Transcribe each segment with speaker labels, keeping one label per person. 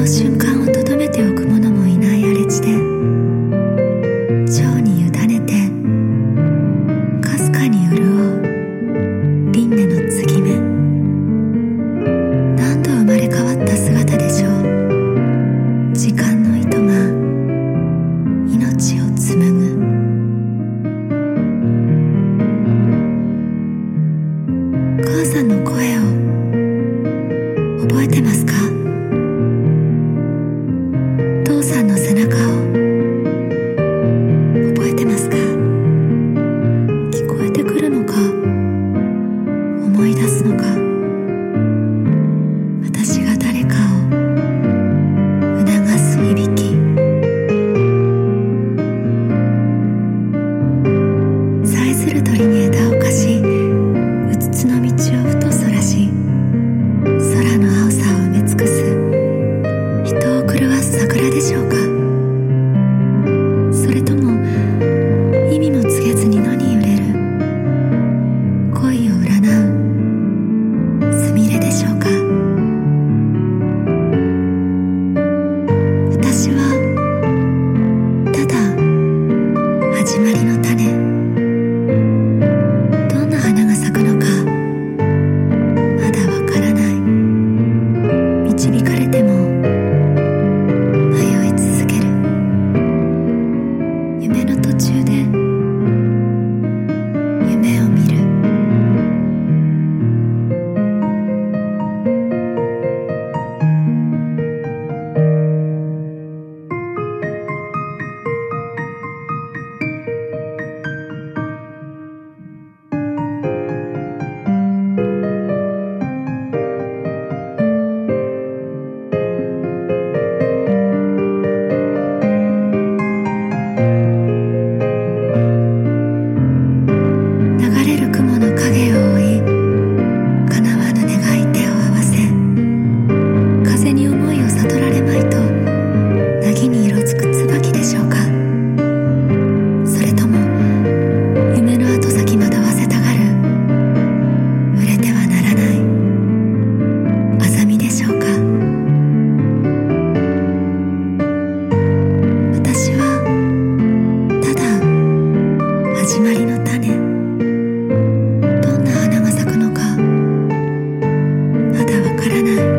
Speaker 1: international. 嗯。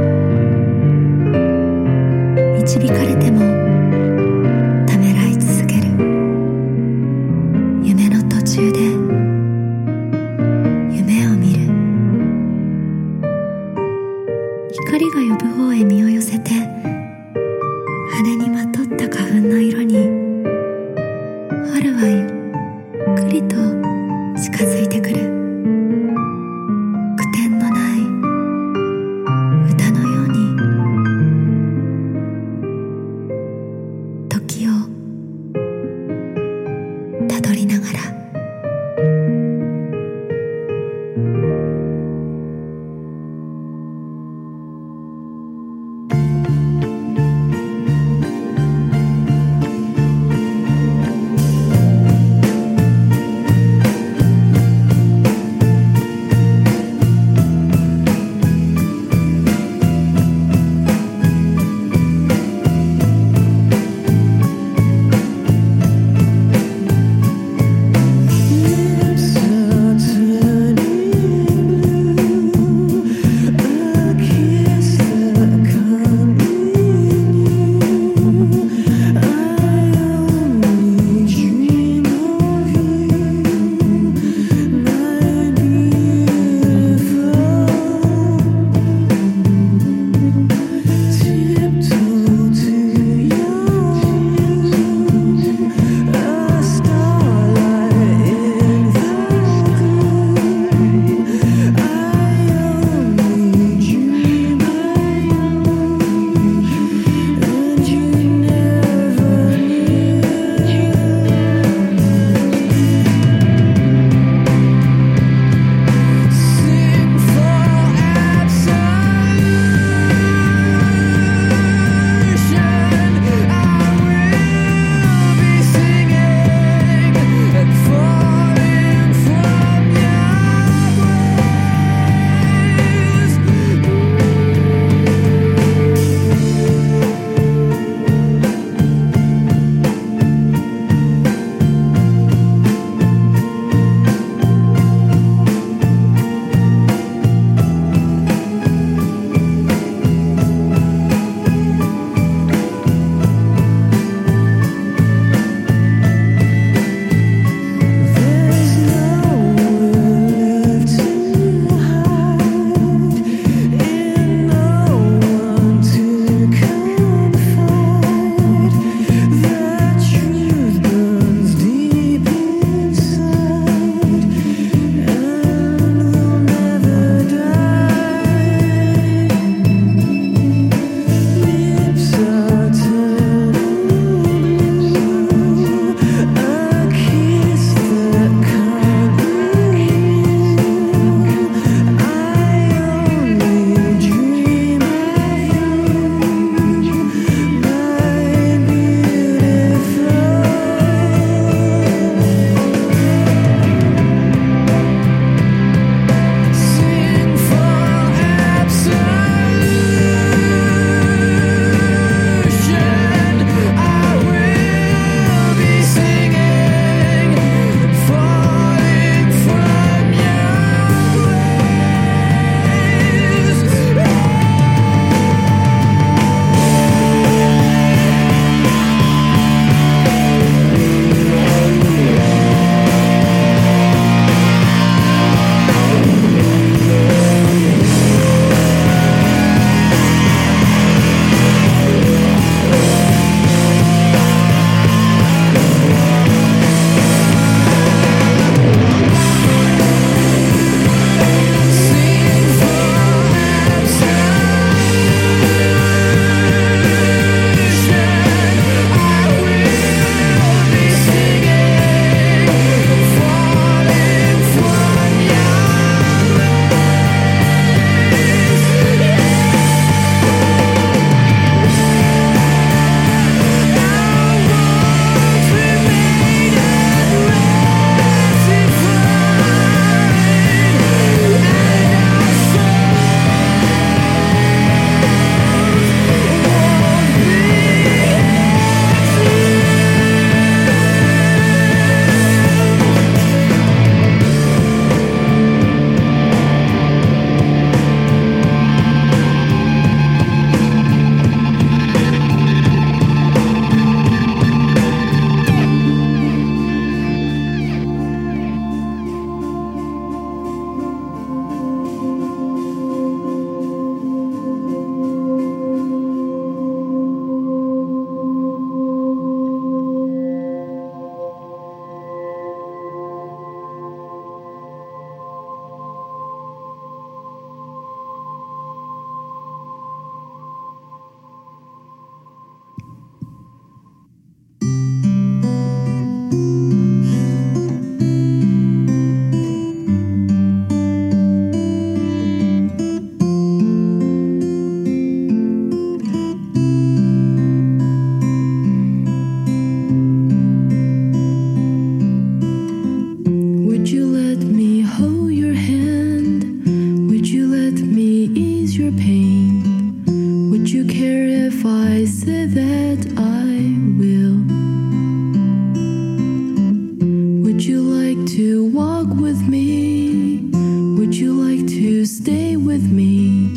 Speaker 2: me?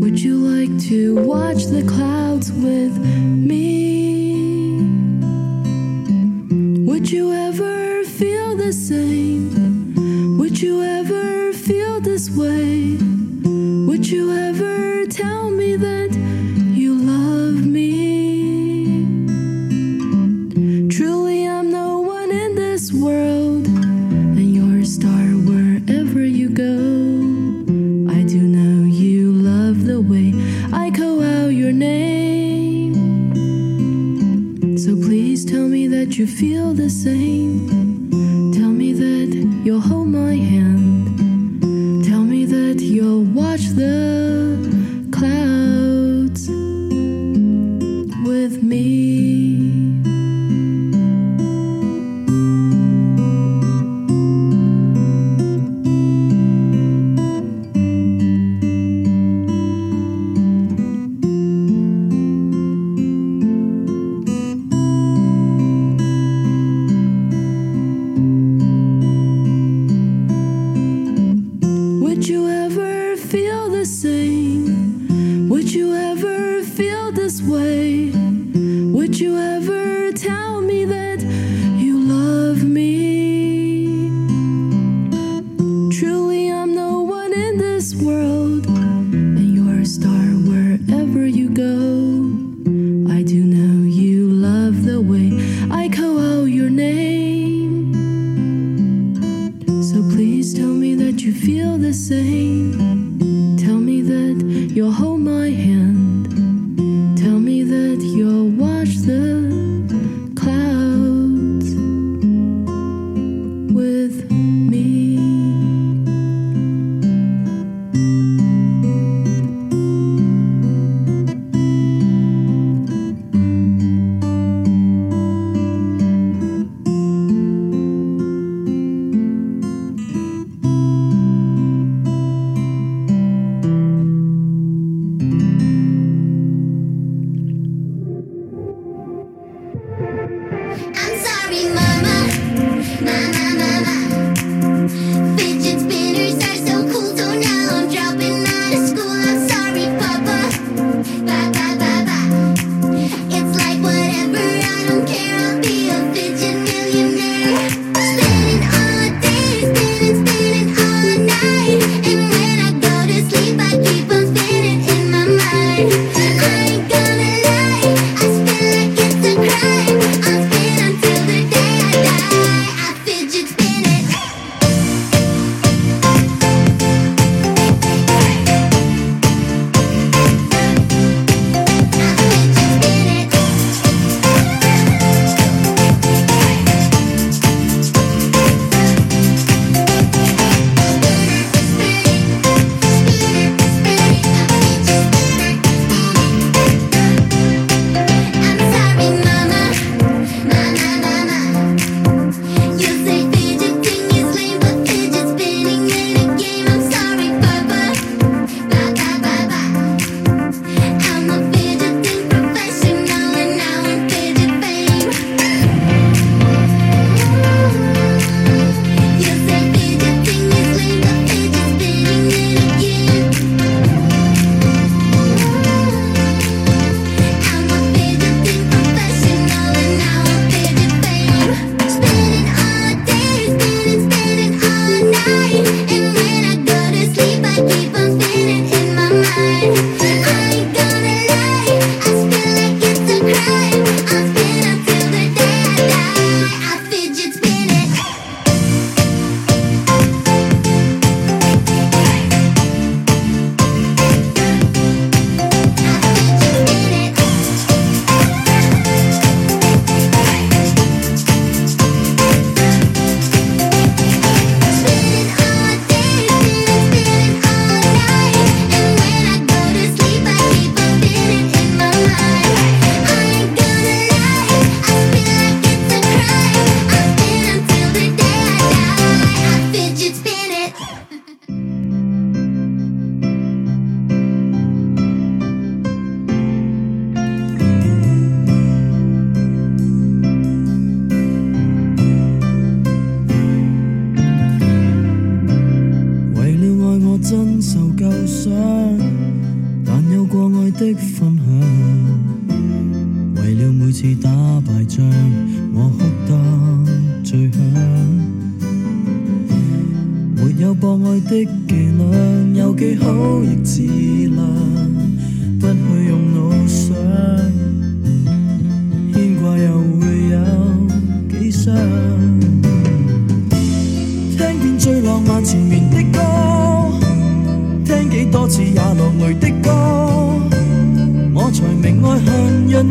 Speaker 2: Would you like to watch the clouds with me? my hand.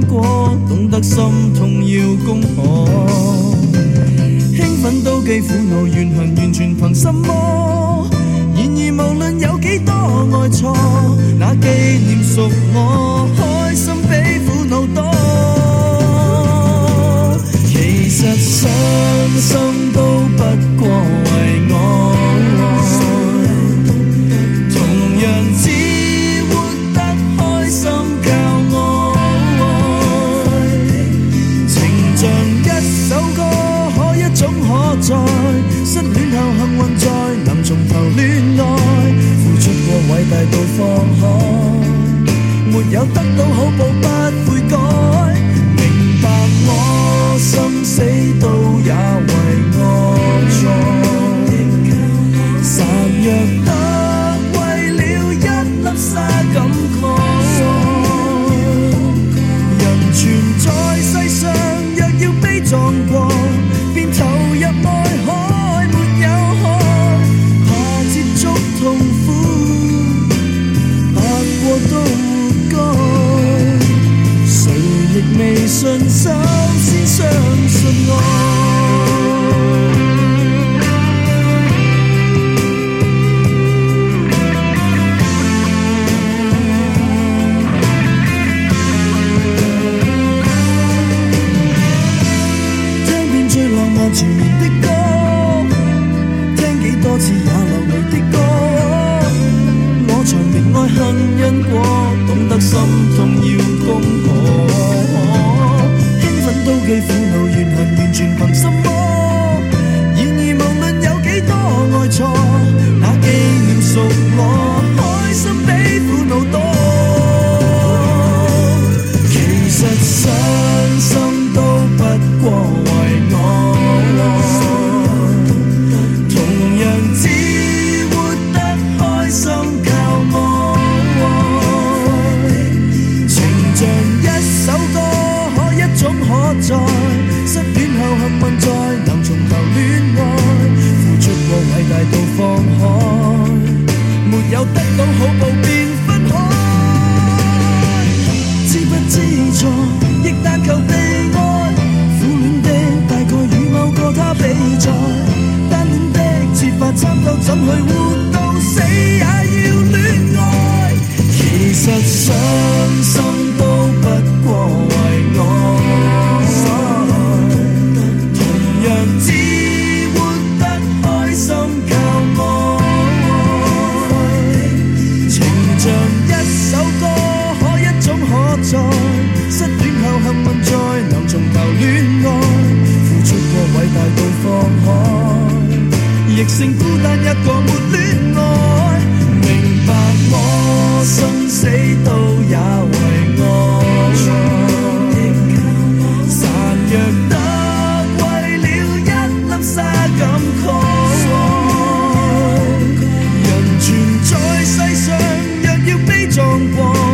Speaker 3: 过懂得心痛要攻破兴奋都几苦恼怨恨完全凭什么然而无论有几多爱错那纪念属我开心比苦恼多。其实伤心过。中国。